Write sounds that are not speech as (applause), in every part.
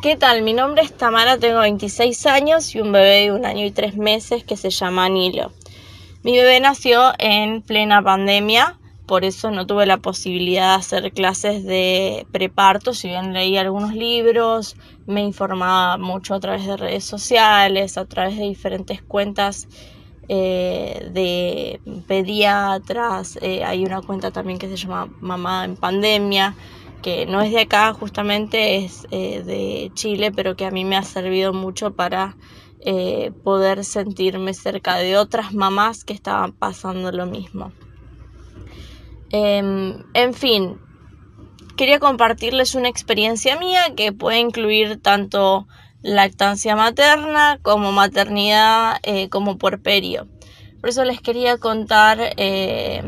¿Qué tal? Mi nombre es Tamara, tengo 26 años y un bebé de un año y tres meses que se llama Nilo. Mi bebé nació en plena pandemia, por eso no tuve la posibilidad de hacer clases de preparto, si bien leí algunos libros, me informaba mucho a través de redes sociales, a través de diferentes cuentas eh, de pediatras, eh, hay una cuenta también que se llama Mamá en Pandemia, que no es de acá justamente, es eh, de Chile, pero que a mí me ha servido mucho para poder sentirme cerca de otras mamás que estaban pasando lo mismo. Em, en fin, quería compartirles una experiencia mía que puede incluir tanto lactancia materna como maternidad eh, como puerperio. Por eso les quería contar eh,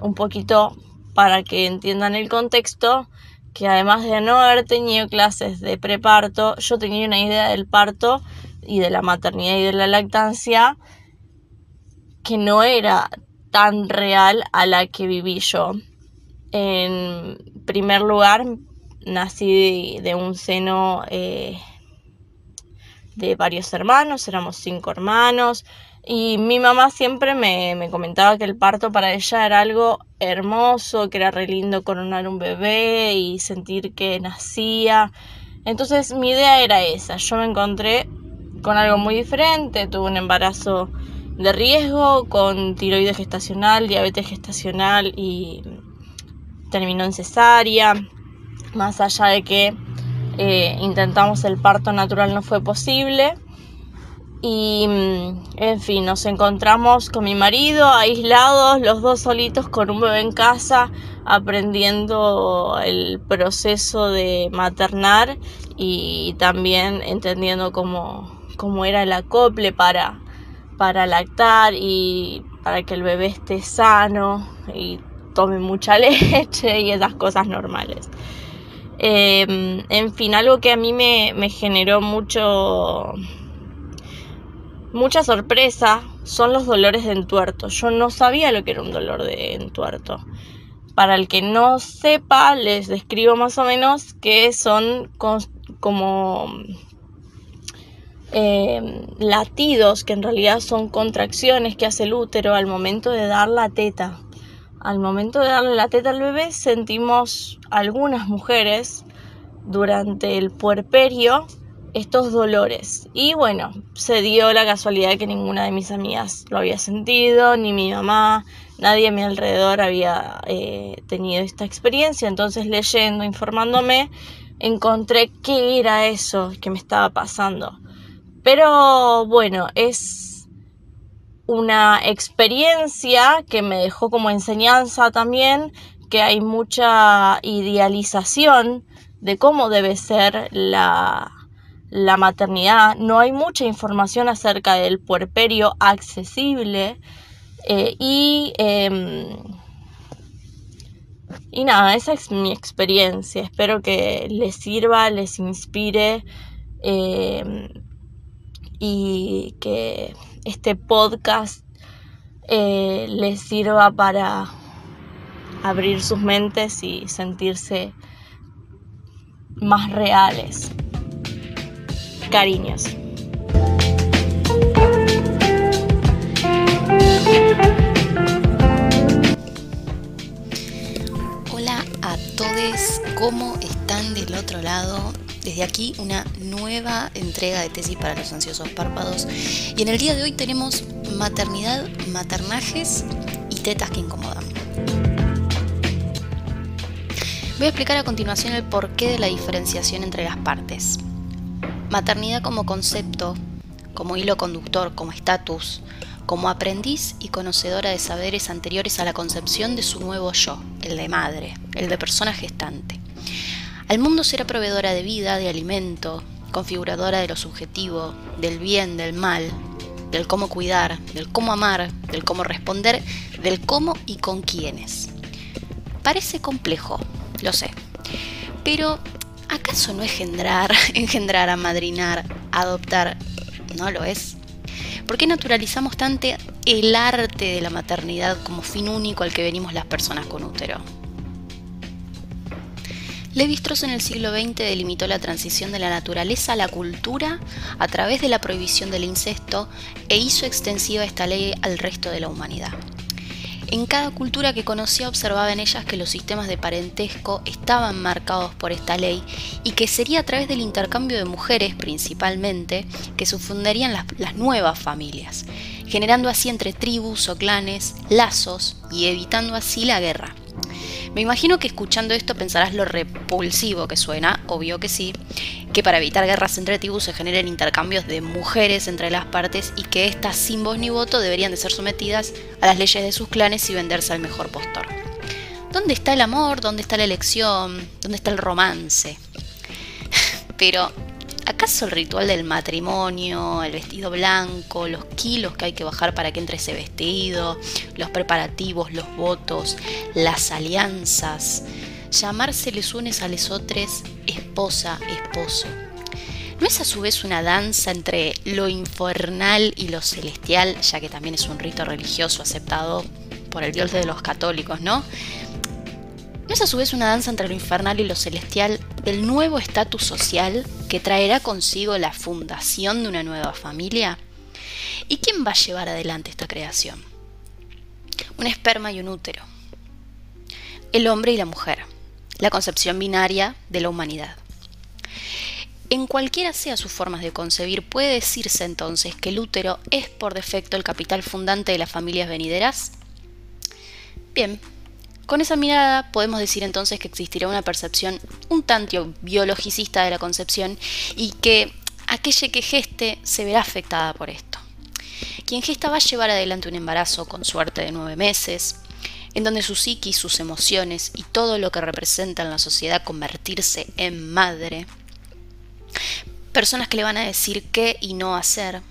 un poquito para que entiendan el contexto que además de no haber tenido clases de preparto, yo tenía una idea del parto y de la maternidad y de la lactancia que no era tan real a la que viví yo. En primer lugar, nací de, un seno eh, de varios hermanos, éramos cinco hermanos, y mi mamá siempre me, me, comentaba que el parto para ella era algo hermoso, que era re lindo coronar un bebé y sentir que nacía. Entonces mi idea era esa, yo me encontré con algo muy diferente, tuve un embarazo de riesgo con tiroides gestacional, diabetes gestacional y terminó en cesárea. Más allá de que eh, intentamos el parto natural no fue posible. Y mm, en fin, nos encontramos con mi marido aislados, los dos solitos con un bebé en casa, aprendiendo el proceso de maternar y también entendiendo cómo, cómo era el acople para para lactar y para que el bebé esté sano y tome mucha (laughs) leche y esas cosas normales. Em, en fin, algo que a mí me, generó mucho mucha sorpresa son los dolores de entuerto. Yo no sabía lo que era un dolor de entuerto. Para el que no sepa, les describo más o menos que son como Em, latidos que en realidad son contracciones que hace el útero al momento de dar la teta. Al momento de darle la teta al bebé sentimos algunas mujeres durante el puerperio estos dolores. Y bueno, se dio la casualidad que ninguna de mis amigas lo había sentido, ni mi mamá, nadie a mi alrededor había eh, tenido esta experiencia. Entonces leyendo, informándome, encontré qué era eso que me estaba pasando. Pero bueno, es una experiencia que me dejó como enseñanza también que hay mucha idealización de cómo debe ser la, maternidad. No hay mucha información acerca del puerperio accesible. Eh, y, em, y nada, esa es mi experiencia. Espero que les sirva, les inspire. Em, y que este podcast eh, les sirva para abrir sus mentes y sentirse más reales. Cariños. Hola a todos, ¿cómo están del otro lado? Desde aquí una nueva entrega de tesis para los ansiosos párpados y en el día de hoy tenemos maternidad, maternajes y tetas que incomodan. Voy a explicar a continuación el porqué de la diferenciación entre las partes. Maternidad como concepto, como hilo conductor, como estatus, como aprendiz y conocedora de saberes anteriores a la concepción de su nuevo yo, el de madre, el de persona gestante. Al mundo será proveedora de vida, de alimento, configuradora de lo subjetivo, del bien, del mal, del cómo cuidar, del cómo amar, del cómo responder, del cómo y con quiénes. Parece complejo, lo sé, pero ¿acaso no engendrar, (laughs) engendrar, amadrinar, adoptar, no lo es? ¿Por qué naturalizamos tanto el arte de la maternidad como fin único al que venimos las personas con útero? Levi-Strauss en el siglo XX delimitó la transición de la naturaleza a la cultura a través de la prohibición del incesto e hizo extensiva esta ley al resto de la humanidad. En cada cultura que conocía observaba en ellas que los sistemas de parentesco estaban marcados por esta ley y que sería a través del intercambio de mujeres principalmente que se fundarían las, las nuevas familias, generando así entre tribus o clanes lazos y evitando así la guerra. Me imagino que escuchando esto pensarás lo repulsivo que suena, obvio que sí, que para evitar guerras entre tribus se generen intercambios de mujeres entre las partes y que éstas sin voz ni voto deberían de ser sometidas a las leyes de sus clanes y venderse al mejor postor. ¿Dónde está el amor? ¿Dónde está la elección? ¿Dónde está el romance? (laughs) Pero ¿Acaso el ritual del matrimonio, el vestido blanco, los kilos que hay que bajar para que entre ese vestido, los preparativos, los votos, las alianzas, llamarse les unes a les otros esposa, esposo? ¿No es a su vez una danza entre lo infernal y lo celestial, ya que también es un rito religioso aceptado por el Dios de los católicos, ¿no? ¿No es a su vez una danza entre lo infernal y lo celestial del nuevo estatus social que traerá consigo la fundación de una nueva familia? ¿Y quién va a llevar adelante esta creación? Un esperma y un útero. El hombre y la mujer. La concepción binaria de la humanidad. En cualquiera sea su forma de concebir, puede decirse entonces que el útero es por defecto el capital fundante de las familias venideras. Bien, con esa mirada podemos decir entonces que existirá una percepción un tanto biologicista de la concepción y que aquella que geste se verá afectada por esto. Quien gesta va a llevar adelante un embarazo con suerte de nueve meses, en donde su psiquis, sus emociones y todo lo que representa en la sociedad convertirse en madre. Personas que le van a decir qué y no hacer,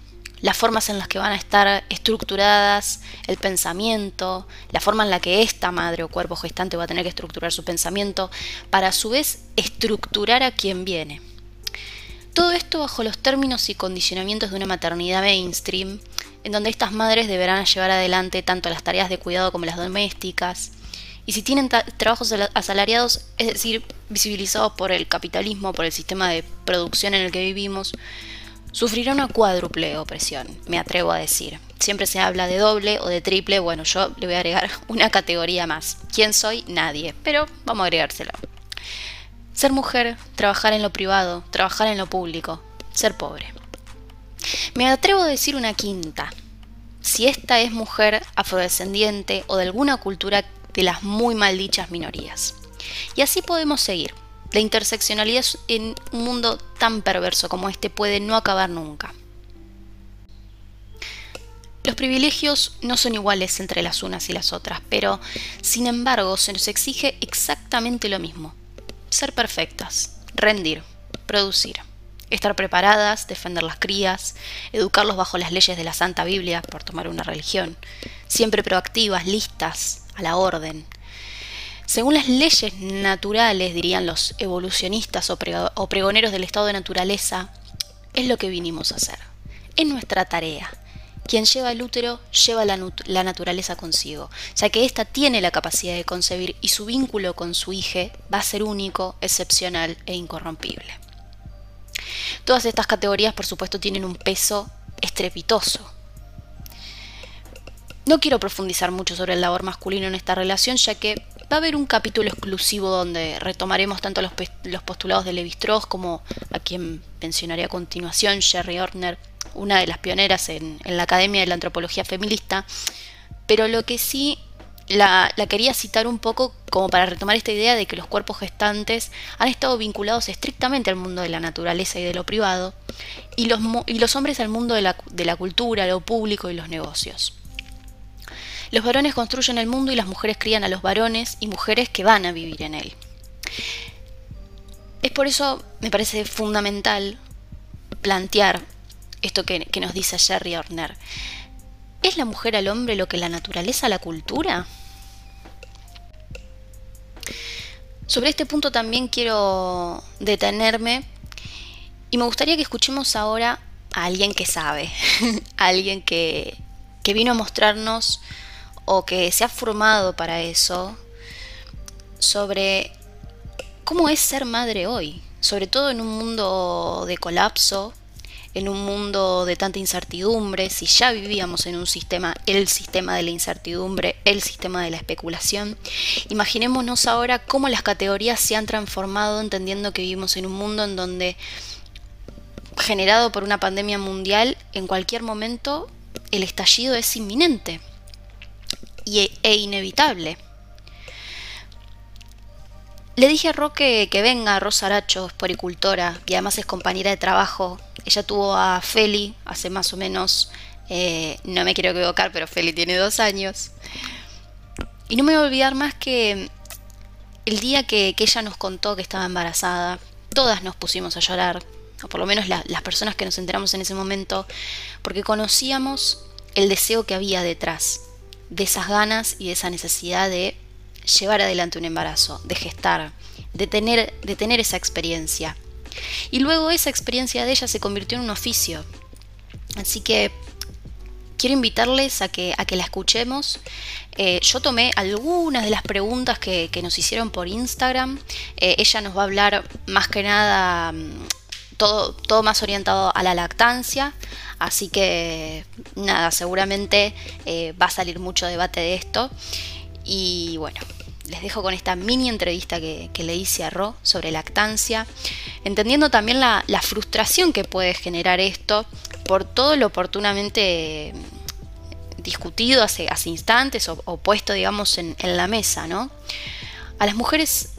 las formas en las que van a estar estructuradas el pensamiento, la forma en la que esta madre o cuerpo gestante va a tener que estructurar su pensamiento, para a su vez estructurar a quien viene. Todo esto bajo los términos y condicionamientos de una maternidad mainstream, en donde estas madres deberán llevar adelante tanto las tareas de cuidado como las domésticas, y si tienen trabajos asalariados, es decir, visibilizados por el capitalismo, por el sistema de producción en el que vivimos, sufrirá una cuádruple opresión, me atrevo a decir. Siempre se habla de doble o de triple, bueno, yo le voy a agregar (laughs) una categoría más. ¿Quién soy? Nadie, pero vamos a agregárselo. Ser mujer, trabajar en lo privado, trabajar en lo público, ser pobre. Me atrevo a decir una quinta. Si esta es mujer afrodescendiente o de alguna cultura de las muy maldichas minorías. Y así podemos seguir. La interseccionalidad en un mundo tan perverso como este puede no acabar nunca. Los privilegios no son iguales entre las unas y las otras, pero sin embargo se nos exige exactamente lo mismo. Ser perfectas, rendir, producir, estar preparadas, defender las crías, educarlos bajo las leyes de la Santa Biblia, por tomar una religión, siempre proactivas, listas, a la orden, según las leyes naturales, dirían los evolucionistas o, pregoneros del estado de naturaleza, es lo que vinimos a hacer. Es nuestra tarea. Quien lleva el útero lleva la, la, naturaleza consigo, ya que ésta tiene la capacidad de concebir y su vínculo con su hija va a ser único, excepcional e incorrompible. Todas estas categorías, por supuesto, tienen un peso estrepitoso. No quiero profundizar mucho sobre el labor masculino en esta relación, ya que Va a haber un capítulo exclusivo donde retomaremos tanto los, postulados de Levi-Strauss como a quien mencionaré a continuación, Sherry Ortner, una de las pioneras en, la Academia de la Antropología Feminista, pero lo que sí la, quería citar un poco como para retomar esta idea de que los cuerpos gestantes han estado vinculados estrictamente al mundo de la naturaleza y de lo privado, y los, hombres al mundo de la cultura, lo público y los negocios. Los varones construyen el mundo y las mujeres crían a los varones y mujeres que van a vivir en él. Es por eso me parece fundamental plantear esto que, nos dice Jerry Horner. ¿Es la mujer al hombre lo que la naturaleza a la cultura? Sobre este punto también quiero detenerme y me gustaría que escuchemos ahora a alguien que sabe, a (laughs) alguien que, que vino a mostrarnos o que se ha formado para eso sobre cómo es ser madre hoy, sobre todo en un mundo de colapso, en un mundo de tanta incertidumbre, si ya vivíamos en un sistema, el sistema de la incertidumbre, el sistema de la especulación, imaginémonos ahora cómo las categorías se han transformado entendiendo que vivimos en un mundo en donde, generado por una pandemia mundial, en cualquier momento el estallido es inminente e inevitable. Le dije a Roque que venga, Rosa Aracho, es poricultora y además es compañera de trabajo ella tuvo a Feli hace más o menos, eh, no me quiero equivocar, pero Feli tiene dos años. Y no me voy a olvidar más que el día que, ella nos contó que estaba embarazada, todas nos pusimos a llorar, o por lo menos las personas que nos enteramos en ese momento, porque conocíamos el deseo que había detrás de esas ganas y de esa necesidad de llevar adelante un embarazo, de gestar, de tener, de tener esa experiencia. Y luego esa experiencia de ella se convirtió en un oficio. Así que quiero invitarles a que, a que la escuchemos. Eh, yo tomé algunas de las preguntas que, nos hicieron por Instagram. Eh, ella nos va a hablar más que nada mm, todo, todo más orientado a la lactancia. Así que nada, seguramente eh, va a salir mucho debate de esto. Y bueno, les dejo con esta mini entrevista que, le hice a Ro sobre lactancia, entendiendo también la, frustración que puede generar esto por todo lo oportunamente mm, discutido hace, hace instantes o, puesto, digamos, en, en la mesa, ¿no? A las mujeres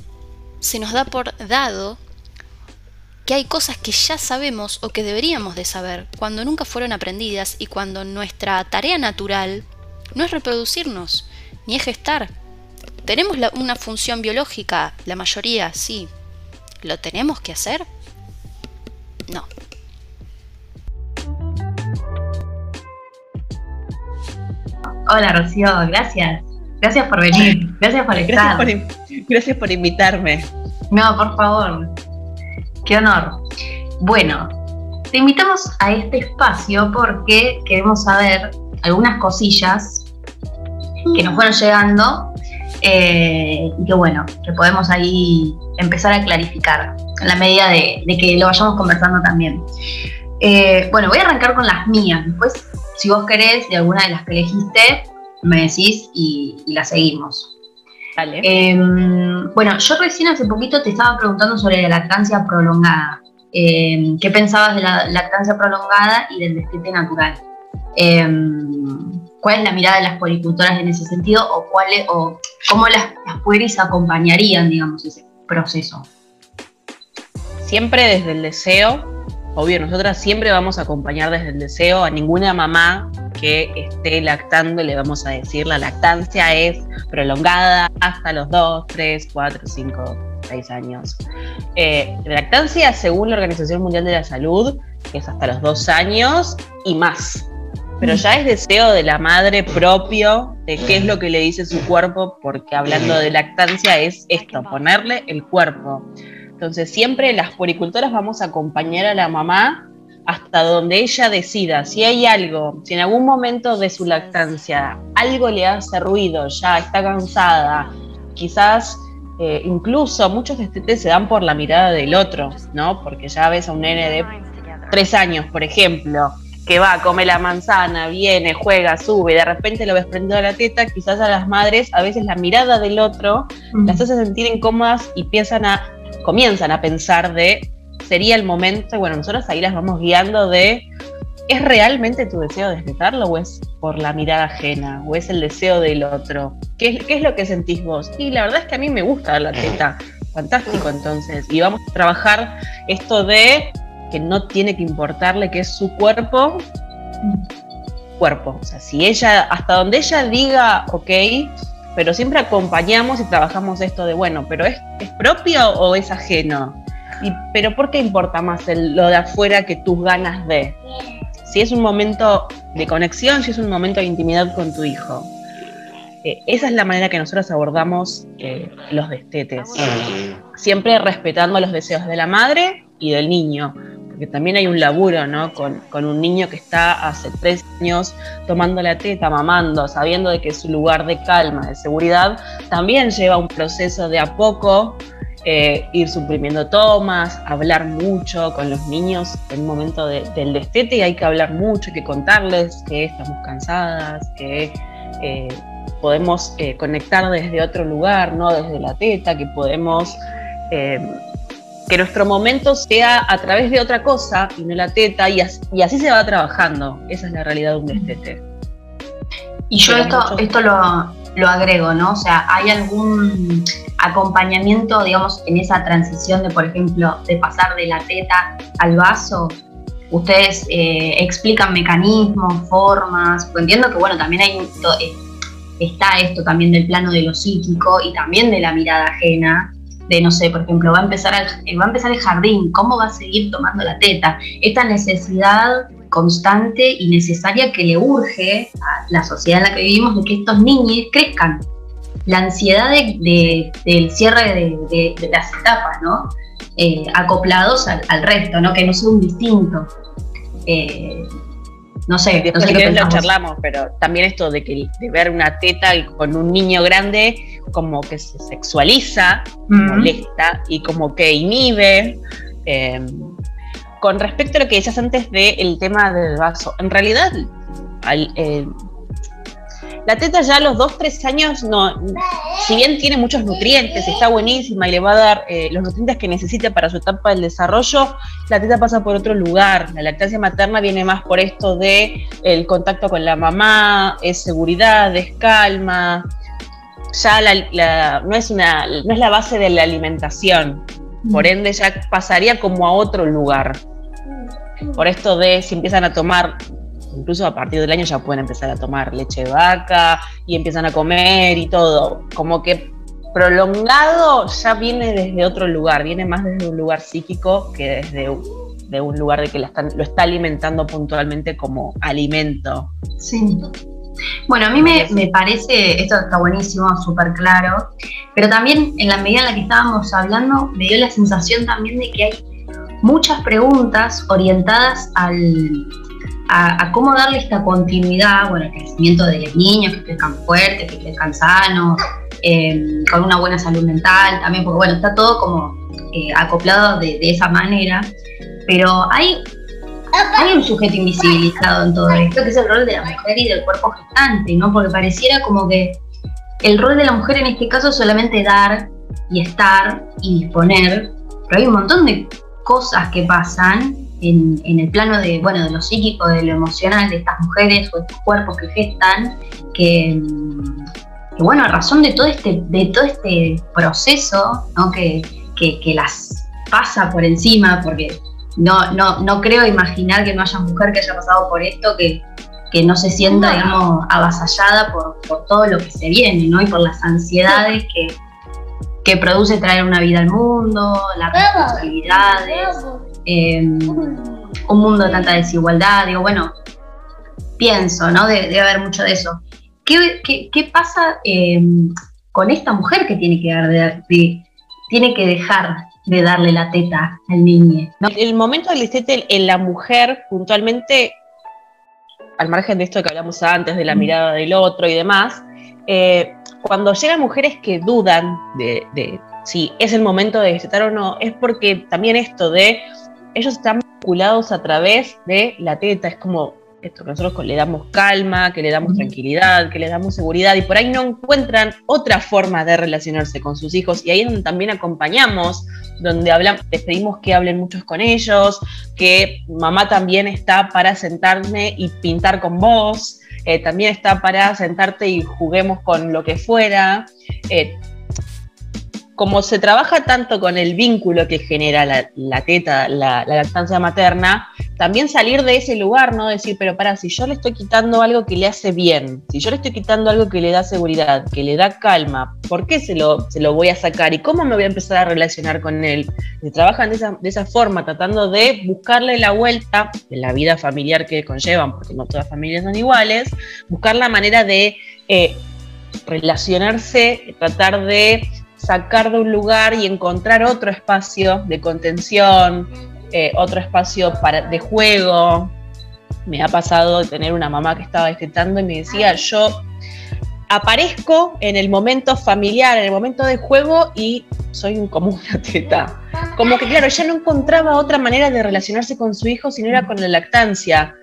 se nos da por dado que hay cosas que ya sabemos o que deberíamos de saber cuando nunca fueron aprendidas y cuando nuestra tarea natural no es reproducirnos, ni es gestar, ¿Tenemos una función biológica? La mayoría sí. ¿Lo tenemos que hacer? No. Hola Rocío, gracias. Gracias por venir. Gracias por estar. Gracias por, invitarme. No, por favor. Qué honor. Bueno, te invitamos a este espacio porque queremos saber algunas cosillas que nos fueron llegando eh, y que bueno, que podemos ahí empezar a clarificar en la medida de, que lo vayamos conversando también. Eh, bueno, voy a arrancar con las mías, después si vos querés de alguna de las que elegiste, me decís y, la seguimos. Dale. Em, bueno, yo recién hace poquito te estaba preguntando sobre la lactancia prolongada. Em, ¿Qué pensabas de la lactancia prolongada y del destete natural? Em, ¿Cuál es la mirada de las policultoras en ese sentido o, cuál o cómo las, las acompañarían, digamos, ese proceso? Siempre desde el deseo, obvio, nosotras siempre vamos a acompañar desde el deseo a ninguna mamá que esté lactando, le vamos a decir, la lactancia es prolongada hasta los 2, 3, 4, 5, 6 años. Eh, la lactancia, según la Organización Mundial de la Salud, es hasta los 2 años y más pero ya es deseo de la madre propio de qué es lo que le dice su cuerpo, porque hablando de lactancia es esto, ponerle el cuerpo. Entonces siempre las poricultoras vamos a acompañar a la mamá hasta donde ella decida. Si hay algo, si en algún momento de su lactancia algo le hace ruido, ya está cansada, quizás eh, incluso muchos destetes se dan por la mirada del otro, ¿no? Porque ya ves a un nene de tres años, por ejemplo, que va, come la manzana, viene, juega, sube, y de repente lo ves prendido a la teta, quizás a las madres a veces la mirada del otro las hace sentir incómodas y piensan a, comienzan a pensar de sería el momento, bueno, nosotros ahí las vamos guiando de ¿es realmente tu deseo de respetarlo o es por la mirada ajena o es el deseo del otro? ¿Qué es, ¿Qué es lo que sentís vos? Y la verdad es que a mí me gusta la teta, fantástico entonces, y vamos a trabajar esto de que no tiene que importarle que es su cuerpo, cuerpo. O sea, si ella, hasta donde ella diga, ok, pero siempre acompañamos y trabajamos esto de, bueno, pero ¿es, es propio o es ajeno? Y, pero ¿por qué importa más lo de afuera que tus ganas de? Si es un momento de conexión, si es un momento de intimidad con tu hijo. Eh, esa es la manera que nosotros abordamos eh, los destetes. Siempre respetando los deseos de la madre y del niño porque también hay un laburo, ¿no? Con, un niño que está hace tres años tomando la teta, mamando, sabiendo de que su lugar de calma, de seguridad, también lleva un proceso de a poco eh, ir suprimiendo tomas, hablar mucho con los niños en un momento del destete hay que hablar mucho, hay que contarles que estamos cansadas, que eh, podemos eh, conectar desde otro lugar, no desde la teta, que podemos que nuestro momento sea a través de otra cosa y no la teta, y así, se va trabajando. Esa es la realidad de un destete. Y yo esto, esto lo, lo agrego, ¿no? O sea, ¿hay algún acompañamiento, digamos, en esa transición de, por ejemplo, de pasar de la teta al vaso? Ustedes eh, explican mecanismos, formas, pues entiendo que, bueno, también hay, eh, está esto también del plano de lo psíquico y también de la mirada ajena, no sé, por ejemplo, va a empezar el, va a empezar el jardín, ¿cómo va a seguir tomando la teta? Esta necesidad constante y necesaria que le urge a la sociedad en la que vivimos de que estos niños crezcan. La ansiedad de, del cierre de, las etapas, ¿no? Eh, acoplados al, resto, ¿no? Que no sea un distinto. Eh, no sé, no sé qué lo charlamos, pero también esto de que de ver una teta con un niño grande como que se sexualiza, molesta y como que inhibe. Eh, con respecto a lo que decías antes del tema del vaso, en realidad eh, la teta ya a los 2, 3 años, no, si bien tiene muchos nutrientes, está buenísima y le va a dar eh, los nutrientes que necesita para su etapa del desarrollo, la teta pasa por otro lugar. La lactancia materna viene más por esto de el contacto con la mamá, es seguridad, es calma. Ya no, es una, no es la base de la alimentación, por ende ya pasaría como a otro lugar. Por esto de si empiezan a tomar, incluso a partir del año ya pueden empezar a tomar leche de vaca y empiezan a comer y todo. Como que prolongado ya viene desde otro lugar, viene más desde un lugar psíquico que desde de un lugar de que lo está alimentando puntualmente como alimento. Sí. Bueno, a mí me, me parece, esto está buenísimo, súper claro, pero también en la medida en la que estábamos hablando, me dio la sensación también de que hay muchas preguntas orientadas al, a, cómo darle esta continuidad, bueno, al crecimiento de los niños, que crezcan fuertes, que crezcan sanos, em, con una buena salud mental también, porque bueno, está todo como eh, acoplado de, esa manera, pero hay, hay un sujeto invisibilizado en todo esto, que es el rol de la mujer y del cuerpo gestante, ¿no? Porque pareciera como que el rol de la mujer en este caso es solamente dar y estar y disponer, pero hay un montón de cosas que pasan en, el plano de, bueno, de lo psíquico, de lo emocional de estas mujeres o estos cuerpos que gestan, que, bueno, a razón de todo este, de todo este proceso que, las pasa por encima, porque no, no, no creo imaginar que no haya mujer que haya pasado por esto, que, no se sienta, digamos, avasallada por, por, todo lo que se viene, ¿no? Y por las ansiedades que, que produce traer una vida al mundo, las responsabilidades, em, un mundo de tanta desigualdad. Digo, bueno, pienso, ¿no? Debe, haber mucho de eso. ¿Qué, pasa em, con esta mujer que tiene que, tiene que dejar de darle la teta al niño? El momento del destete en la mujer, puntualmente, al margen de esto que hablamos antes, de la mirada del otro y demás, eh, cuando llegan mujeres que dudan de, si es el momento de destetar o no, es porque también esto de ellos están vinculados a través de la teta, es como esto que nosotros le damos calma, que le damos tranquilidad, que le damos seguridad y por ahí no encuentran otra forma de relacionarse con sus hijos y ahí es donde también acompañamos, donde hablamos, les pedimos que hablen muchos con ellos, que mamá también está para sentarme y pintar con vos, eh, también está para sentarte y juguemos con lo que fuera. Eh, como se trabaja tanto con el vínculo que genera la, teta, la, lactancia materna, también salir de ese lugar, ¿no? Decir, pero para, si yo le estoy quitando algo que le hace bien, si yo le estoy quitando algo que le da seguridad, que le da calma, ¿por qué se lo, se lo voy a sacar? ¿Y cómo me voy a empezar a relacionar con él? Se trabajan de esa, de esa forma, tratando de buscarle la vuelta de la vida familiar que conllevan, porque no todas las familias son iguales, buscar la manera de eh, relacionarse, tratar de sacar de un lugar y encontrar otro espacio de contención, eh, otro espacio para, de juego. Me ha pasado de tener una mamá que estaba destetando y me decía, yo aparezco en el momento familiar, en el momento de juego y soy como una (laughs) teta. Como que, claro, ella no encontraba otra manera de relacionarse con su hijo si no era con la lactancia.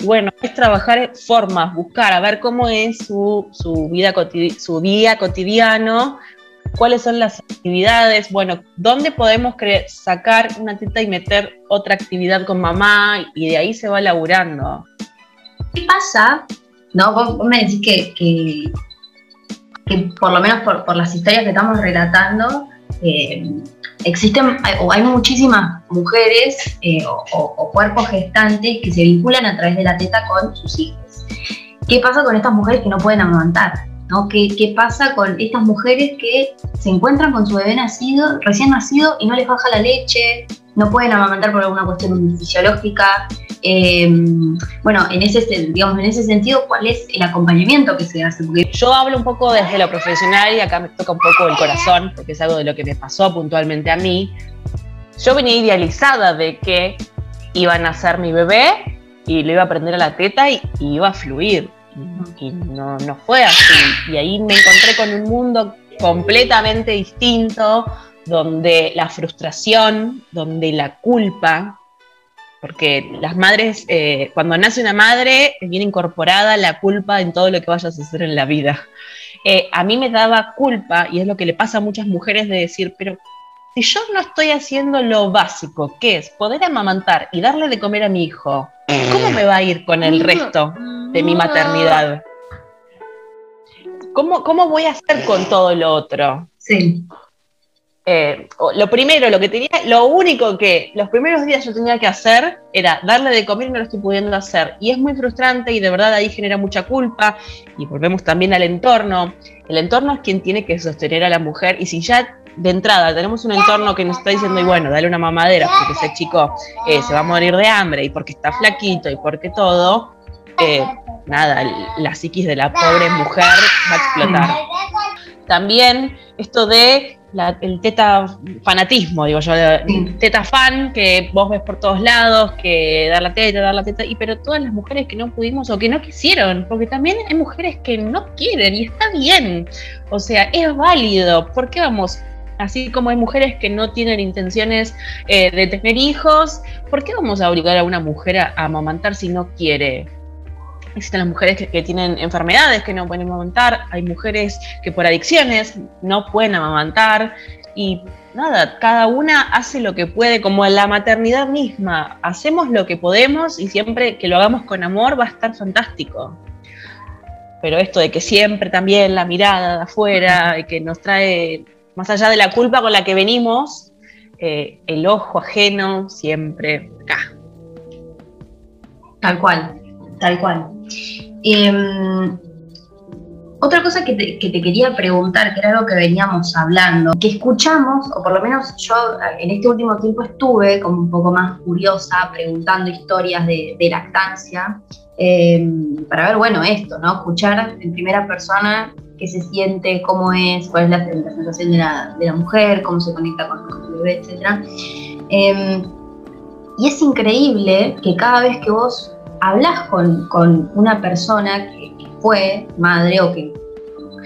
Y bueno, es trabajar formas, buscar, a ver cómo es su, su vida su día cotidiano, cuáles son las actividades, bueno, dónde podemos sacar una teta y meter otra actividad con mamá y de ahí se va laburando. ¿Qué pasa? No, vos, me decís que, que, por lo menos por, las historias que estamos relatando, eh, existen o hay muchísimas mujeres eh, o, cuerpos gestantes que se vinculan a través de la teta con sus hijos. ¿Qué pasa con estas mujeres que no pueden amamantar? ¿No? ¿Qué, ¿Qué, pasa con estas mujeres que se encuentran con su bebé nacido, recién nacido y no les baja la leche, no pueden amamantar por alguna cuestión fisiológica? Eh, bueno, en ese, digamos, en ese sentido, ¿cuál es el acompañamiento que se hace? Porque yo hablo un poco desde lo profesional y acá me toca un poco el corazón, porque es algo de lo que me pasó puntualmente a mí. Yo venía idealizada de que iba a nacer mi bebé y le iba a prender a la teta y, iba a fluir. No, no fue así. Y ahí me encontré con un mundo completamente distinto, donde la frustración, donde la culpa, porque las madres, eh, cuando nace una madre, viene incorporada la culpa en todo lo que vayas a hacer en la vida. Eh, a mí me daba culpa, y es lo que le pasa a muchas mujeres, de decir, pero si yo no estoy haciendo lo básico, que es poder amamantar y darle de comer a mi hijo, ¿cómo me va a ir con el resto de mi maternidad? ¿Cómo, cómo voy a hacer con todo lo otro? Sí. Eh, lo primero, lo que tenía, lo único que los primeros días yo tenía que hacer era darle de comer y no lo estoy pudiendo hacer. Y es muy frustrante y de verdad ahí genera mucha culpa. Y volvemos también al entorno. El entorno es quien tiene que sostener a la mujer. Y si ya de entrada tenemos un entorno que nos está diciendo, y bueno, dale una mamadera porque ese chico eh, se va a morir de hambre y porque está flaquito y porque todo, eh, nada, la psiquis de la pobre mujer va a explotar. También esto de el teta fanatismo, digo yo, teta fan que vos ves por todos lados, que dar la teta, dar la teta, y pero todas las mujeres que no pudimos o que no quisieron, porque también hay mujeres que no quieren y está bien, o sea, es válido, ¿por qué vamos? Así como hay mujeres que no tienen intenciones eh, de tener hijos, ¿por qué vamos a obligar a una mujer a amamantar si no quiere? Existen las mujeres que, tienen enfermedades que no pueden amamantar, hay mujeres que por adicciones no pueden amamantar y nada, cada una hace lo que puede, como en la maternidad misma, hacemos lo que podemos y siempre que lo hagamos con amor va a estar fantástico. Pero esto de que siempre también la mirada de afuera, que nos trae, más allá de la culpa con la que venimos, eh, el ojo ajeno siempre acá. Tal cual, tal cual. Em, otra cosa que te, quería preguntar, que era algo que veníamos hablando, que escuchamos, o por lo menos yo en este último tiempo estuve como un poco más curiosa preguntando historias de, lactancia, em, para ver, bueno, esto, ¿no? Escuchar en primera persona qué se siente, cómo es, cuál es la, sensación de la, mujer, cómo se conecta con, con el bebé, etc. Em, y es increíble que cada vez que vos hablas con, una persona que, fue madre o que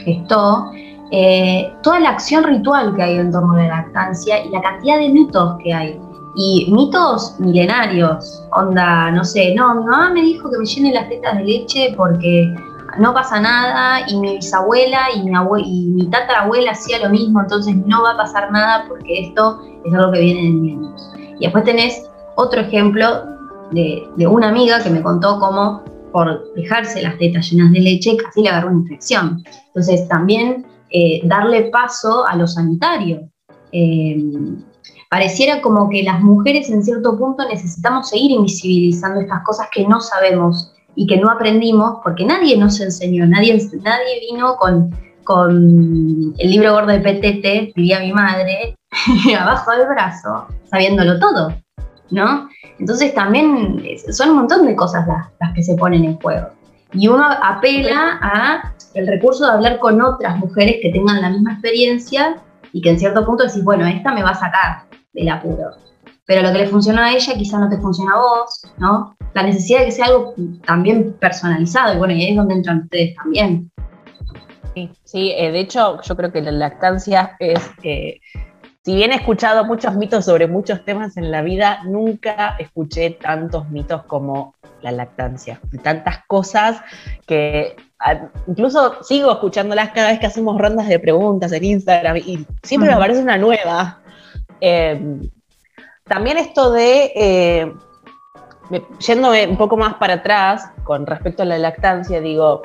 gestó, eh, toda la acción ritual que hay en torno a la lactancia y la cantidad de mitos que hay. Y mitos milenarios, onda, no sé, no, mi mamá me dijo que me llene las tetas de leche porque no pasa nada y mi bisabuela y mi, tatarabuela hacía lo mismo, entonces no va a pasar nada porque esto es algo que viene de niños. Y después tenés otro ejemplo de, una amiga que me contó cómo por dejarse las tetas llenas de leche casi le agarró una infección. Entonces también eh, darle paso a lo sanitario. Eh, pareciera como que las mujeres en cierto punto necesitamos seguir invisibilizando estas cosas que no sabemos y que no aprendimos porque nadie nos enseñó, nadie, nadie vino con, con el libro gordo de PTT, vivía mi madre, (laughs) abajo del brazo, sabiéndolo todo. ¿no? Entonces también son un montón de cosas las, que se ponen en juego. Y uno apela a el recurso de hablar con otras mujeres que tengan la misma experiencia y que en cierto punto decís, bueno, esta me va a sacar del apuro. Pero lo que le funciona a ella quizá no te funciona a vos, ¿no? La necesidad de que sea algo también personalizado, y bueno, y ahí es donde entran ustedes también. Sí, eh, de hecho, yo creo que la lactancia es. Eh, si bien he escuchado muchos mitos sobre muchos temas en la vida, nunca escuché tantos mitos como la lactancia. Tantas cosas que ah, incluso sigo escuchándolas cada vez que hacemos rondas de preguntas en Instagram y siempre me aparece una nueva. Em, también esto de, eh, yéndome un poco más para atrás con respecto a la lactancia, digo,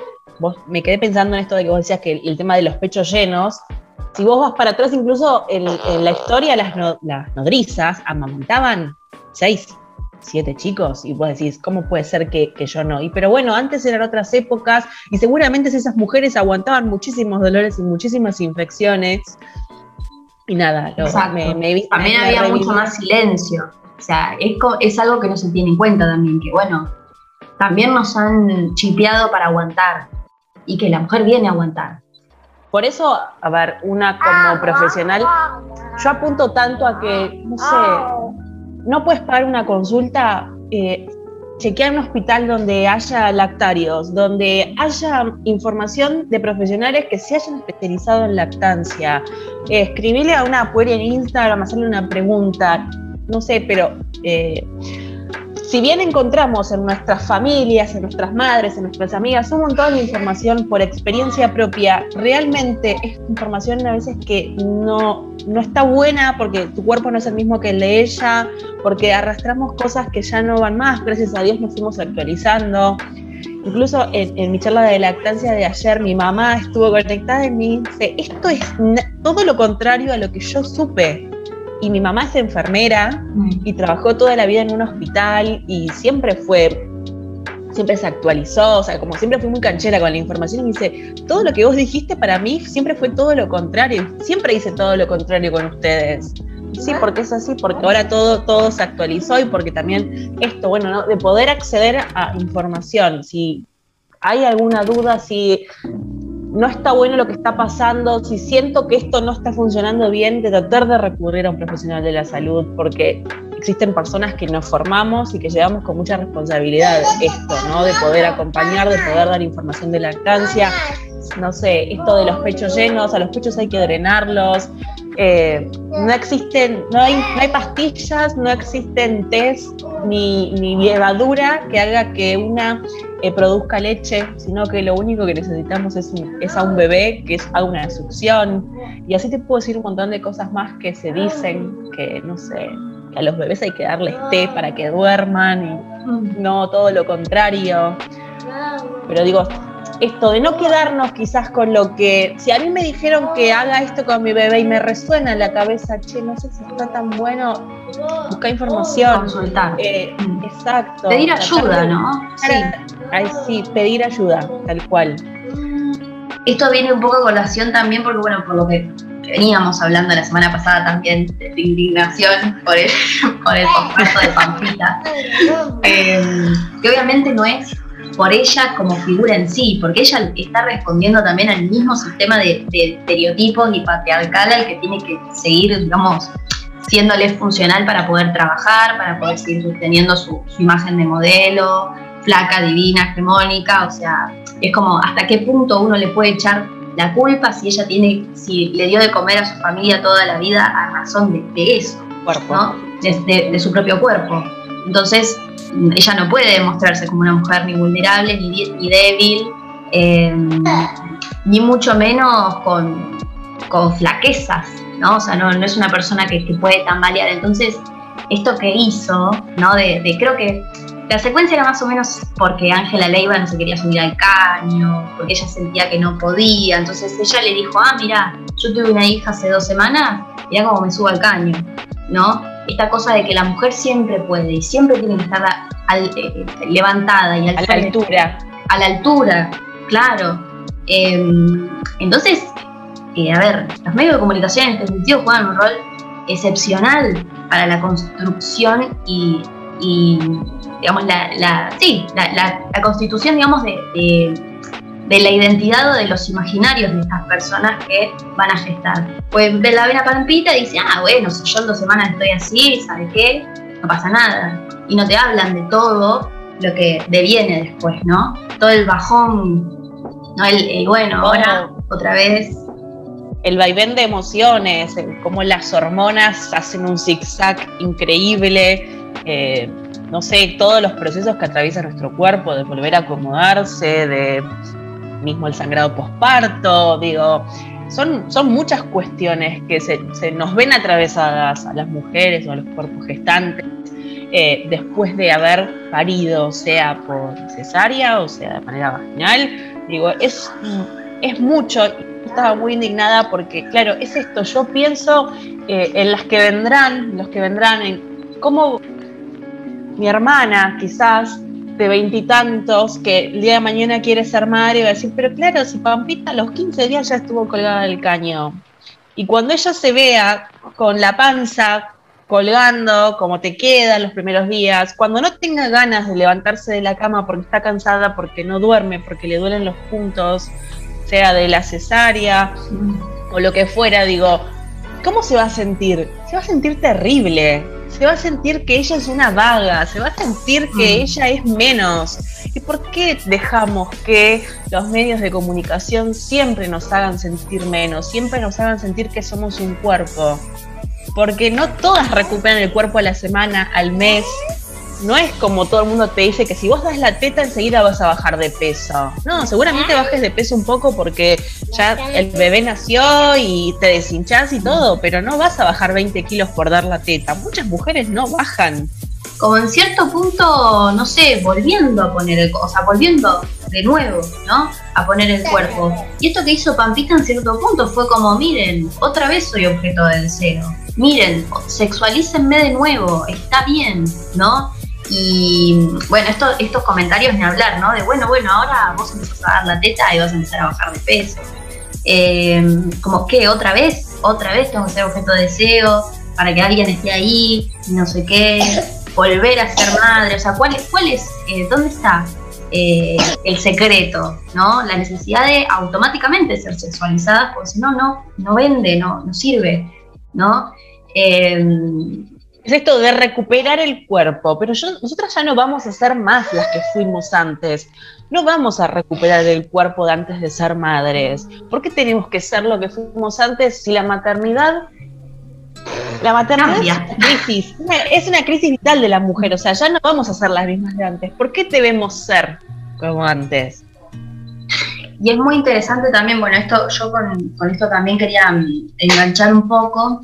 me quedé pensando en esto de que vos decías que el, tema de los pechos llenos, si vos vas para atrás, incluso en, la historia, las, las nodrizas amamantaban seis, siete chicos, y vos decís, ¿cómo puede ser que, yo no? Y pero bueno, antes eran otras épocas, y seguramente esas mujeres aguantaban muchísimos dolores y muchísimas infecciones. Y nada, me, también había mucho más silencio. O sea, es, algo que no se tiene en cuenta también, que bueno, también nos han chipeado para aguantar y que la mujer viene a aguantar. Por eso, a ver, una como profesional, yo apunto tanto a que, no sé, no puedes pagar una consulta, eh, chequear un hospital donde haya lactarios, donde haya información de profesionales que se hayan especializado en lactancia, eh, a una puerta en Instagram, hacerle una pregunta, no sé, pero... Eh, si bien encontramos en nuestras familias, en nuestras madres, en nuestras amigas, un montón de información por experiencia propia, realmente es información a veces que no, no está buena porque tu cuerpo no es el mismo que el de ella, porque arrastramos cosas que ya no van más, gracias a Dios nos fuimos actualizando. Incluso en, mi charla de lactancia de ayer, mi mamá estuvo conectada en mí dice, esto es todo lo contrario a lo que yo supe y mi mamá es enfermera mm. y trabajó toda la vida en un hospital y siempre fue, siempre se actualizó, o sea, como siempre fui muy canchera con la información y me dice, todo lo que vos dijiste para mí siempre fue todo lo contrario, siempre hice todo lo contrario con ustedes. Sí, porque es así, porque ahora todo, todo se actualizó y porque también esto, bueno, ¿no? de poder acceder a información, si hay alguna duda, si no está bueno lo que está pasando, si siento que esto no está funcionando bien, de tratar de recurrir a un profesional de la salud, porque existen personas que nos formamos y que llevamos con mucha responsabilidad esto, ¿no? De poder acompañar, de poder dar información de lactancia, no sé, esto de los pechos llenos, a los pechos hay que drenarlos, eh, no existen, no hay, no hay pastillas, no existen test ni, ni levadura que haga que una eh, produzca leche, sino que lo único que necesitamos es, es a un bebé que es a una succión. Y así te puedo decir un montón de cosas más que se dicen, que no sé, a los bebés hay que darles té para que duerman y no todo lo contrario. Pero digo, esto de no quedarnos quizás con lo que, si a mí me dijeron que haga esto con mi bebé y me resuena en la cabeza, che, no sé si está tan bueno, busca información. Consultar. Eh, exacto. Pedir ayuda, ¿no? Sí. sí, pedir ayuda, tal cual. Esto viene un poco a colación también porque, bueno, por lo que veníamos hablando la semana pasada también de indignación por el, (laughs) por el de Pampita, (laughs) eh, que obviamente no es por ella como figura en sí, porque ella está respondiendo también al mismo sistema de, estereotipos y patriarcal al que tiene que seguir, digamos, siéndole funcional para poder trabajar, para poder seguir sosteniendo su, imagen de modelo, flaca, divina, hegemónica, o sea, es como hasta qué punto uno le puede echar la culpa si ella tiene, si le dio de comer a su familia toda la vida a razón de, eso, ¿no? de, su propio cuerpo. Entonces, ella no puede demostrarse como una mujer ni vulnerable, ni, débil, em, ni mucho menos con, con, flaquezas, ¿no? O sea, no, no es una persona que, que, puede tambalear. Entonces, esto que hizo, ¿no? De, de, creo que la secuencia era más o menos porque Ángela Leiva no se quería subir al caño, porque ella sentía que no podía. Entonces ella le dijo, ah, mira, yo tuve una hija hace dos semanas, mira cómo me subo al caño, ¿no? esta cosa de que la mujer siempre puede y siempre tiene que estar eh, levantada y a la altura. A la altura, claro. Em, entonces, eh, a ver, los medios de comunicación en este sentido juegan un rol excepcional para la construcción y, digamos, la, sí, la, constitución, digamos, de de la identidad o de los imaginarios de estas personas que van a gestar. Pues ve la vena pampita y dice, ah, bueno, si yo en dos semanas estoy así, ¿sabes qué? No pasa nada. Y no te hablan de todo lo que deviene después, ¿no? Todo el bajón, ¿no? El, bueno, ahora otra vez. El vaivén de emociones, cómo las hormonas hacen un zigzag increíble, eh, no sé, todos los procesos que atraviesa nuestro cuerpo, de volver a acomodarse, de mismo el sangrado posparto, digo, son, son muchas cuestiones que se, nos ven atravesadas a las mujeres o a los cuerpos gestantes eh, después de haber parido, sea por cesárea o sea de manera vaginal. Digo, es, es mucho. Estaba muy indignada porque, claro, es esto. Yo pienso eh, en las que vendrán, los que vendrán, en cómo mi hermana, quizás, de veintitantos que el día de mañana quiere ser madre va a decir, pero claro, si Pampita a los 15 días ya estuvo colgada del caño. Y cuando ella se vea con la panza colgando, como te queda los primeros días, cuando no tenga ganas de levantarse de la cama porque está cansada, porque no duerme, porque le duelen los puntos, sea de la cesárea o lo que fuera, digo, ¿cómo se va a sentir? Se va a sentir terrible se va a sentir que ella es una vaga, se va a sentir que mm. ella es menos. ¿Y por qué dejamos que los medios de comunicación siempre nos hagan sentir menos, siempre nos hagan sentir que somos un cuerpo? Porque no todas recuperan el cuerpo a la semana, al mes, no es como todo el mundo te dice que si vos das la teta enseguida vas a bajar de peso. No, seguramente bajes de peso un poco porque ya el bebé nació y te deshinchás y todo, pero no vas a bajar 20 kilos por dar la teta. Muchas mujeres no bajan. Como en cierto punto, no sé, volviendo a poner el, o sea, volviendo de nuevo, ¿no? A poner el cuerpo. Y esto que hizo Pampita en cierto punto fue como, miren, otra vez soy objeto de deseo. Miren, sexualícenme de nuevo, está bien, ¿no? Y bueno, esto, estos comentarios ni hablar, ¿no? De bueno, bueno, ahora vos empezás a dar la teta y vas a empezar a bajar de peso. Eh, como que otra vez, otra vez tengo que ser objeto de deseo para que alguien esté ahí, no sé qué, volver a ser madre, o sea, ¿cuál, es, eh, dónde está eh, el secreto, ¿no? La necesidad de automáticamente ser sexualizadas, porque si no, no, no vende, no, no sirve, ¿no? Es esto de recuperar el cuerpo, pero yo, nosotras ya no vamos a ser más las que fuimos antes. No vamos a recuperar el cuerpo de antes de ser madres. ¿Por qué tenemos que ser lo que fuimos antes si la maternidad la maternidad es una crisis, es una crisis vital de la mujer, o sea, ya no vamos a ser las mismas de antes. ¿Por qué debemos ser como antes? Y es muy interesante también, bueno, esto yo con, esto también quería mm, enganchar un poco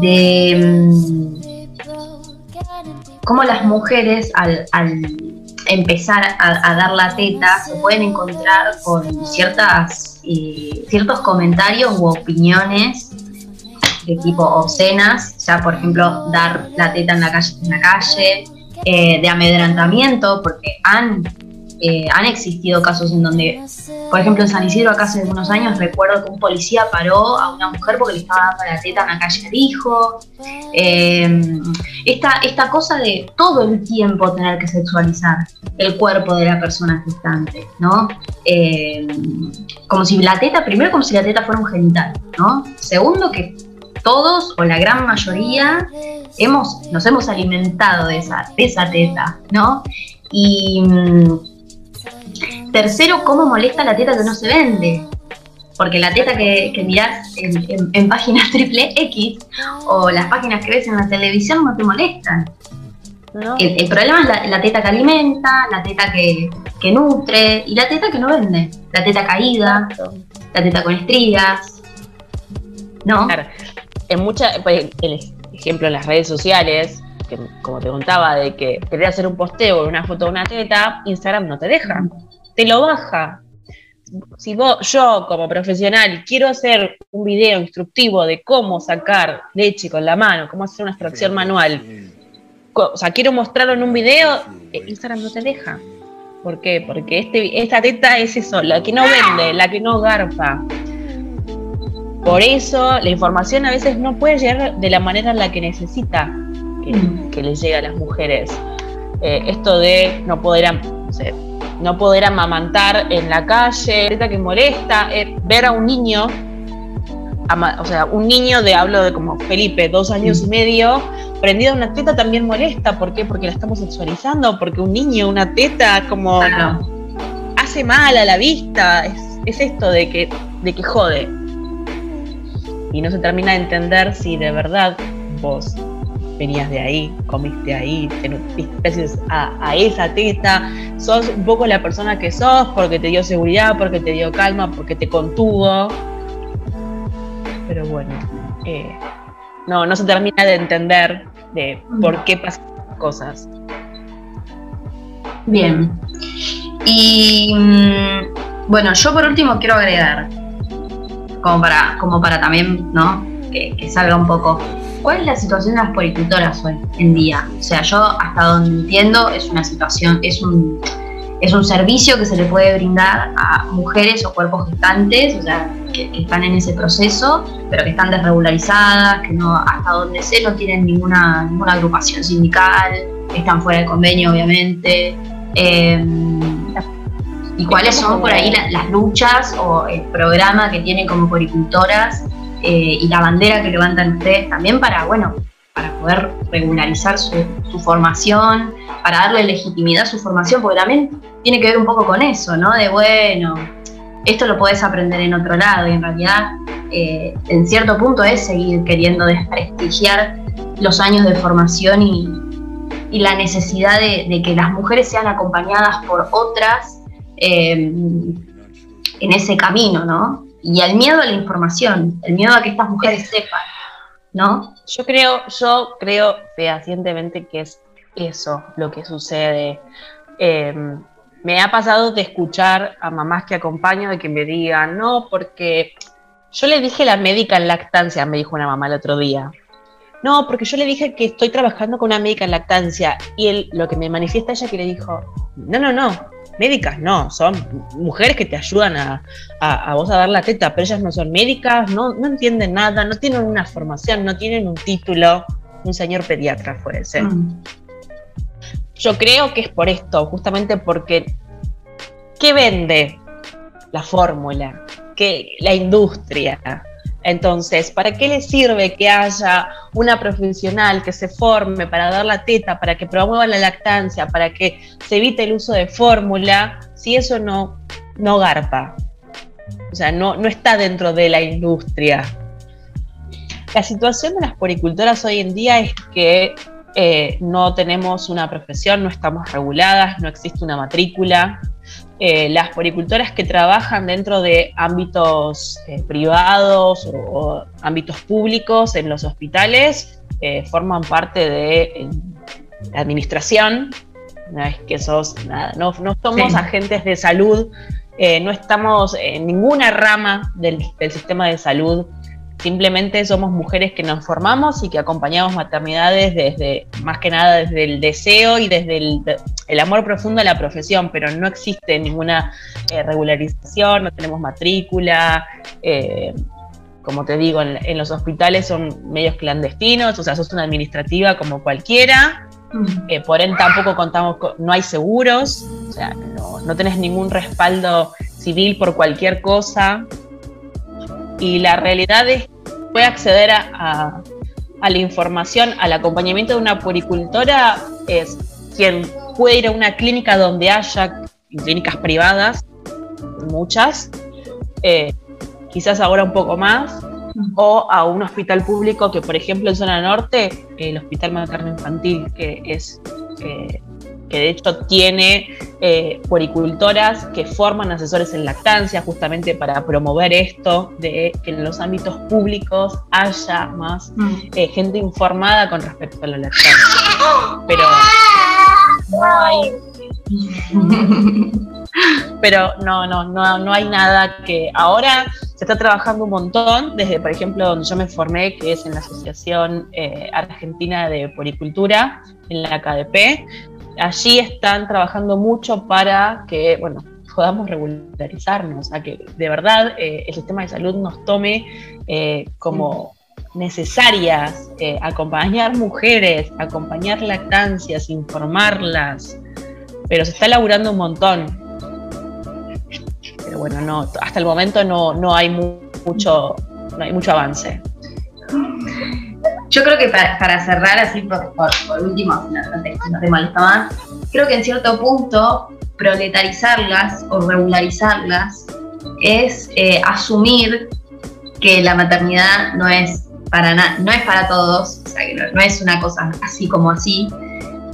de mm, cómo las mujeres al, empezar a, dar la teta se pueden encontrar con ciertas, eh, ciertos comentarios u opiniones de tipo obscenas, sea, por ejemplo, dar la teta en la calle, en la calle eh, de amedrantamiento, porque han eh, han existido casos en donde, por ejemplo, en San Isidro, acá hace unos años, recuerdo que un policía paró a una mujer porque le estaba dando la teta en la calle al hijo. Eh, esta, esta cosa de todo el tiempo tener que sexualizar el cuerpo de la persona gestante, ¿no? Eh, como si la teta, primero como si la teta fuera un genital, ¿no? Segundo, que todos o la gran mayoría hemos, nos hemos alimentado de esa, de esa teta, ¿no? Y Tercero, cómo molesta la teta que no se vende. Porque la teta que, que mirás en, páginas (laughs) triple X o las páginas que ves en la televisión no te molestan. El, problema es la, teta que alimenta, la teta que, nutre y la teta que no vende. La teta caída, la teta con estrigas. ¿No? En muchas, pues, el ejemplo en las redes sociales, que como te contaba, de que quería hacer un posteo de una foto de una teta, Instagram no te deja te lo baja. Si vos, yo como profesional quiero hacer un video instructivo de cómo sacar leche con la mano, cómo hacer una extracción manual, o sea, quiero mostrarlo en un video, eh, Instagram no te deja. ¿Por qué? Porque este, esta teta es eso, la que no vende, la que no garpa. Por eso la información a veces no puede llegar de la manera en la que necesita que, que les llegue a las mujeres. Eh, esto de no poder, no no poder amamantar en la calle, que molesta, eh, ver a un niño, o sea, un niño de, hablo de como Felipe, dos años y medio, prendido a una teta también molesta, ¿por qué? Porque la estamos sexualizando, porque un niño, una teta, como hace mal a la vista, es, esto de que de que jode. Y no se termina de entender si de verdad vos venías de ahí, comiste ahí, te nutriste a, a, esa teta, sos un poco la persona que sos porque te dio seguridad, porque te dio calma, porque te contuvo. Pero bueno, eh, no, no se termina de entender de por qué pasan cosas. Bien. Y mm, bueno, yo por último quiero agregar, como para, como para también, ¿no? que salga un poco ¿Cuál es la situación de las policultoras hoy en día? O sea, yo hasta donde entiendo es una situación, es un, es un servicio que se le puede brindar a mujeres o cuerpos gestantes, o sea, que, están en ese proceso, pero que están desregularizadas, que no, hasta donde sé no tienen ninguna, ninguna agrupación sindical, están fuera de convenio, obviamente. Em, ¿Y cuáles son por ahí las, luchas o el programa que tienen como poricultoras eh, y la bandera que levantan ustedes también para, bueno, para poder regularizar su, formación, para darle legitimidad a su formación, porque también tiene que ver un poco con eso, ¿no? De bueno, esto lo podés aprender en otro lado y en realidad eh, en cierto punto es seguir queriendo desprestigiar los años de formación y, la necesidad de, que las mujeres sean acompañadas por otras eh, en ese camino, ¿no? Y al miedo a la información, el miedo a que estas mujeres sepan, ¿no? Yo creo, yo creo fehacientemente que es eso lo que sucede. Em, me ha pasado de escuchar a mamás que acompaño de que me digan, no, porque yo le dije la médica en lactancia, me dijo una mamá el otro día. No, porque yo le dije que estoy trabajando con una médica en lactancia y él, lo que me manifiesta ella que le dijo, no, no, no, médicas no, son mujeres que te ayudan a, vos a dar la teta, pero ellas no son médicas, no, no entienden nada, no tienen una formación, no tienen un título, un señor pediatra puede ser. Mm. Yo creo que es por esto, justamente porque ¿qué vende la fórmula? ¿Qué, la industria? Entonces, ¿para qué le sirve que haya una profesional que se forme para dar la teta, para que promueva la lactancia, para que se evite el uso de fórmula, si eso no, no garpa? O sea, no, no está dentro de la industria. La situación de las poricultoras hoy en día es que eh, no tenemos una profesión, no estamos reguladas, no existe una matrícula, eh, las poricultoras que trabajan dentro de ámbitos eh, privados o, ámbitos públicos en los hospitales eh, forman parte de la administración. No es que sos nada, no, somos agentes de salud, no estamos en ninguna rama del sistema de salud Simplemente somos mujeres que nos formamos y que acompañamos maternidades desde, más que nada desde el deseo y desde el, amor profundo a la profesión, pero no existe ninguna eh, regularización, no tenemos matrícula. Eh, como te digo, en, los hospitales son medios clandestinos, o sea, sos una administrativa como cualquiera, mm. eh, por ende tampoco contamos, con, no hay seguros, o sea, no, no tenés ningún respaldo civil por cualquier cosa. Y la realidad es que puede acceder a, la información, al acompañamiento de una puericultora, es quien puede ir a una clínica donde haya clínicas privadas, muchas, eh, quizás ahora un poco más, o a un hospital público que, por ejemplo, en zona norte, el Hospital Materno Infantil, que es eh, que de hecho tiene eh, poricultoras que forman asesores en lactancia justamente para promover esto de que en los ámbitos públicos haya más mm. eh, gente informada con respecto a la lactancia. Pero no hay... (laughs) Pero no, no, no, no hay nada que ahora se está trabajando un montón, desde por ejemplo donde yo me formé, que es en la Asociación eh, Argentina de Poricultura, en la KDP, allí están trabajando mucho para que, bueno, podamos regularizarnos, a que de verdad eh, el sistema de salud nos tome eh, como necesarias, eh, acompañar mujeres, acompañar lactancias, informarlas, pero se está laburando un montón. Pero bueno, no, hasta el momento no, no hay mucho, no hay mucho avance. Yo creo que para, cerrar así por, último, no, te, no más, creo que en cierto punto proletarizarlas o regularizarlas es eh, asumir que la maternidad no es para no es para todos, o sea, que no, es una cosa así como así,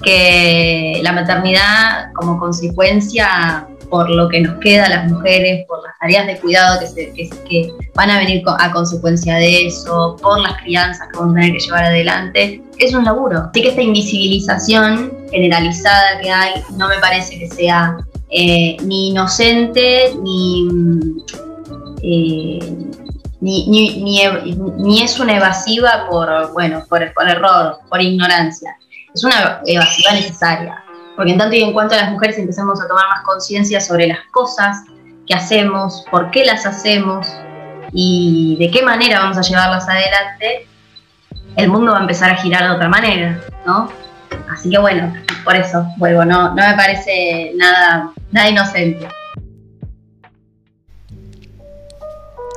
que la maternidad como consecuencia por lo que nos queda a las mujeres, por las tareas de cuidado que, que, van a venir a consecuencia de eso, por las crianzas que vamos a tener que llevar adelante, es un laburo. Así que esta invisibilización generalizada que hay no me parece que sea eh, ni inocente ni, eh, ni, ni, es una evasiva por, bueno, por, por error, por ignorancia. Es una evasiva necesaria porque en tanto y en cuanto las mujeres empecemos a tomar más conciencia sobre las cosas que hacemos, por qué las hacemos y de qué manera vamos a llevarlas adelante, el mundo va a empezar a girar de otra manera, ¿no? Así que bueno, por eso vuelvo, no, no me parece nada, nada inocente.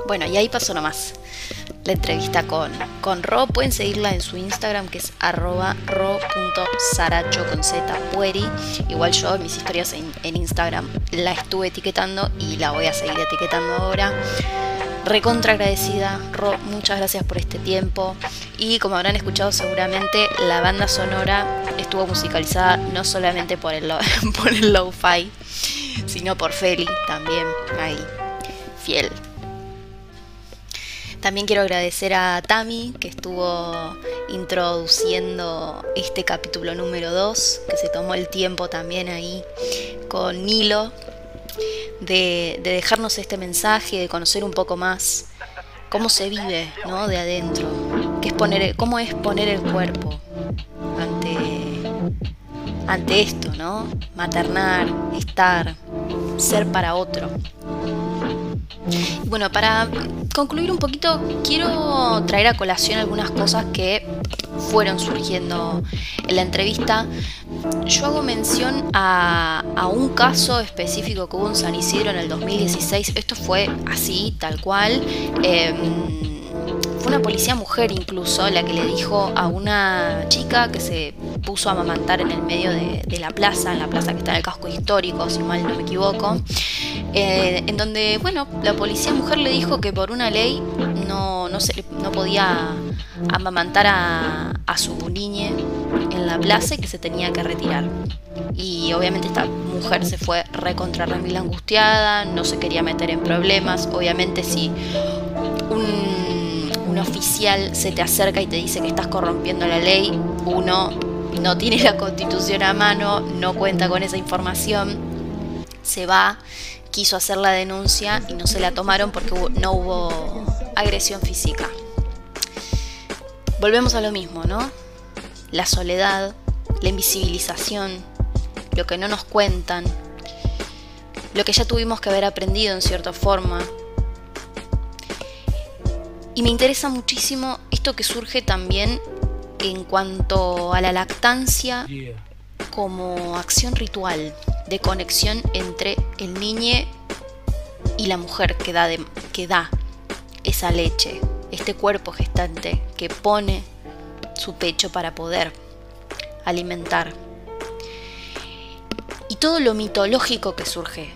Bueno, y ahí pasó nomás la entrevista con, con Ro. Pueden seguirla en su Instagram que es arroba ro.saracho con z pueri. Igual yo mis historias en, en, Instagram la estuve etiquetando y la voy a seguir etiquetando ahora. Recontra agradecida, Ro, muchas gracias por este tiempo. Y como habrán escuchado seguramente, la banda sonora estuvo musicalizada no solamente por el, (laughs) por el lo-fi, sino por Feli también, ahí, fiel también quiero agradecer a Tami que estuvo introduciendo este capítulo número 2, que se tomó el tiempo también ahí con Nilo de, dejarnos este mensaje, de conocer un poco más cómo se vive ¿no? de adentro, es poner, cómo es poner el cuerpo ante, ante esto, ¿no? Maternar, estar, ser para otro. Bueno, para concluir un poquito, quiero traer a colación algunas cosas que fueron surgiendo en la entrevista. Yo hago mención a, un caso específico que hubo en San Isidro en el 2016. Esto fue así, tal cual. Em, fue una policía mujer incluso la que le dijo a una chica que se puso a amamantar en el medio de, la plaza, en la plaza que está en el casco histórico, si mal no me equivoco, eh, en donde, bueno, la policía mujer le dijo que por una ley no, no, podía amamantar a, a su niña en la plaza y que se tenía que retirar. Y obviamente esta mujer se fue recontra remil angustiada, no se quería meter en problemas. Obviamente si un, un oficial se te acerca y te dice que estás corrompiendo la ley, uno no tiene la constitución a mano, no cuenta con esa información, se va, quiso hacer la denuncia y no se la tomaron porque no hubo agresión física. Volvemos a lo mismo, ¿no? La soledad, la invisibilización, lo que no nos cuentan, lo que ya tuvimos que haber aprendido en cierta forma. Y me interesa muchísimo esto que surge también en cuanto a la lactancia como acción ritual de conexión entre el niño y la mujer que da, que da esa leche, este cuerpo gestante que pone su pecho para poder alimentar. Y todo lo mitológico que surge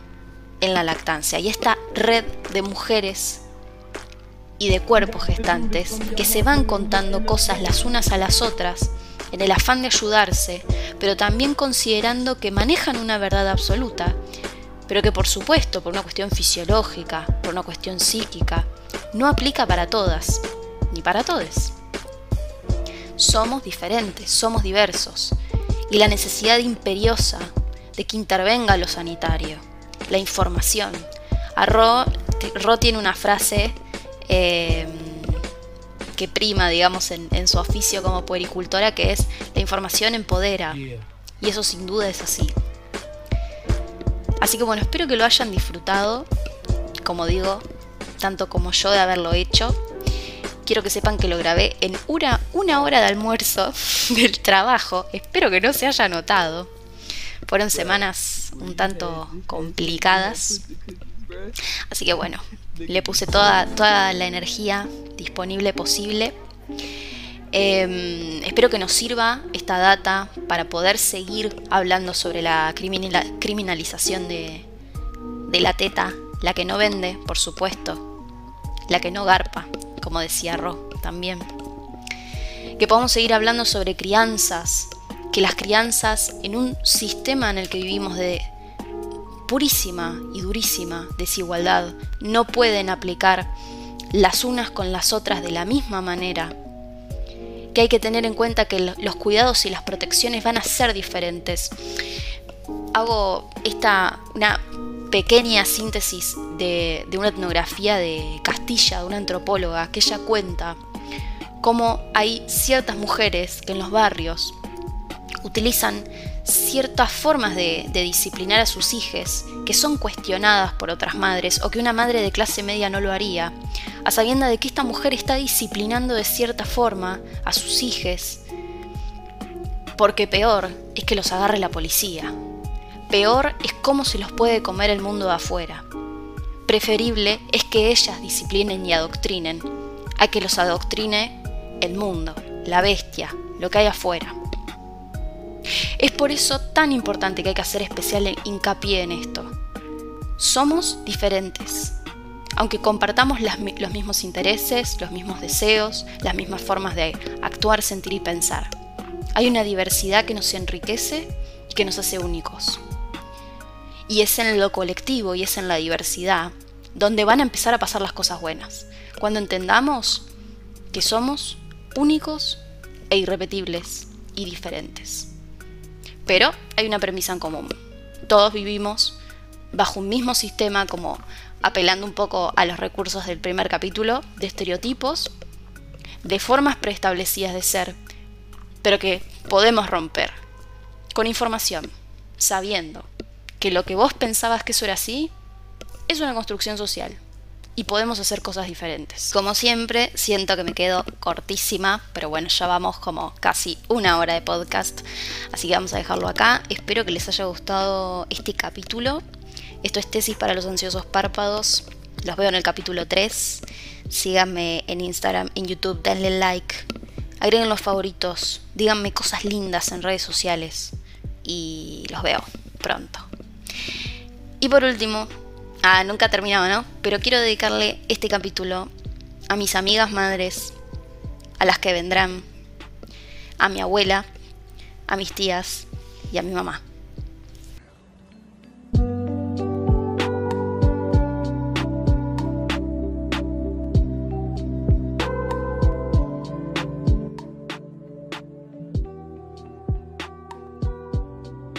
en la lactancia y esta red de mujeres y de cuerpos gestantes que se van contando cosas las unas a las otras en el afán de ayudarse, pero también considerando que manejan una verdad absoluta, pero que por supuesto, por una cuestión fisiológica, por una cuestión psíquica, no aplica para todas, ni para todos. Somos diferentes, somos diversos, y la necesidad imperiosa de que intervenga lo sanitario, la información. A Ro, tiene una frase Em, que prima, digamos, en, su oficio como puericultora, que es la información empodera. Y eso sin duda es así. Así que bueno, espero que lo hayan disfrutado, como digo, tanto como yo de haberlo hecho. Quiero que sepan que lo grabé en una, una hora de almuerzo (laughs) del trabajo. Espero que no se haya notado. Fueron semanas un tanto complicadas. Así que bueno, le puse toda, toda la energía disponible posible. Em, espero que nos sirva esta data para poder seguir hablando sobre la criminalización de, de la teta la que no vende, por supuesto, la que no garpa, como decía Ro también. Que podamos seguir hablando sobre crianzas, que las crianzas en un sistema en el que vivimos de purísima y durísima desigualdad no pueden aplicar las unas con las otras de la misma manera, que hay que tener en cuenta que los cuidados y las protecciones van a ser diferentes. Hago esta una pequeña síntesis de, de una etnografía de Castilla, de una antropóloga, que ella cuenta cómo hay ciertas mujeres que en los barrios utilizan ciertas formas de, disciplinar a sus hijos que son cuestionadas por otras madres o que una madre de clase media no lo haría, a sabienda de que esta mujer está disciplinando de cierta forma a sus hijos, porque peor es que los agarre la policía, peor es cómo se los puede comer el mundo de afuera. Preferible es que ellas disciplinen y adoctrinen, a que los adoctrine el mundo, la bestia, lo que hay afuera. Es por eso tan importante que hay que hacer especial hincapié en esto. Somos diferentes. Aunque compartamos los mismos intereses, los mismos deseos, las mismas formas de actuar, sentir y pensar. Hay una diversidad que nos enriquece y que nos hace únicos. Y es en lo colectivo y es en la diversidad donde van a empezar a pasar las cosas buenas. Cuando entendamos que somos únicos e irrepetibles y diferentes. Pero hay una premisa en común. Todos vivimos bajo un mismo sistema, como apelando un poco a los recursos del primer capítulo, de estereotipos, de formas preestablecidas de ser, pero que podemos romper con información, sabiendo que lo que vos pensabas que eso era así, es una construcción social y podemos hacer cosas diferentes. Como siempre, siento que me quedo cortísima, pero bueno, ya vamos como casi una hora de podcast, así que vamos a dejarlo acá. Espero que les haya gustado este capítulo. Esto es Tesis para los ansiosos párpados. Los veo en el capítulo 3. Síganme en Instagram, en YouTube, denle like, agreguen los favoritos, díganme cosas lindas en redes sociales y los veo pronto. Y por último, Ah, nunca terminado, ¿no? Pero quiero dedicarle este capítulo a mis amigas madres, a las que vendrán, a mi abuela, a mis tías y a mi mamá.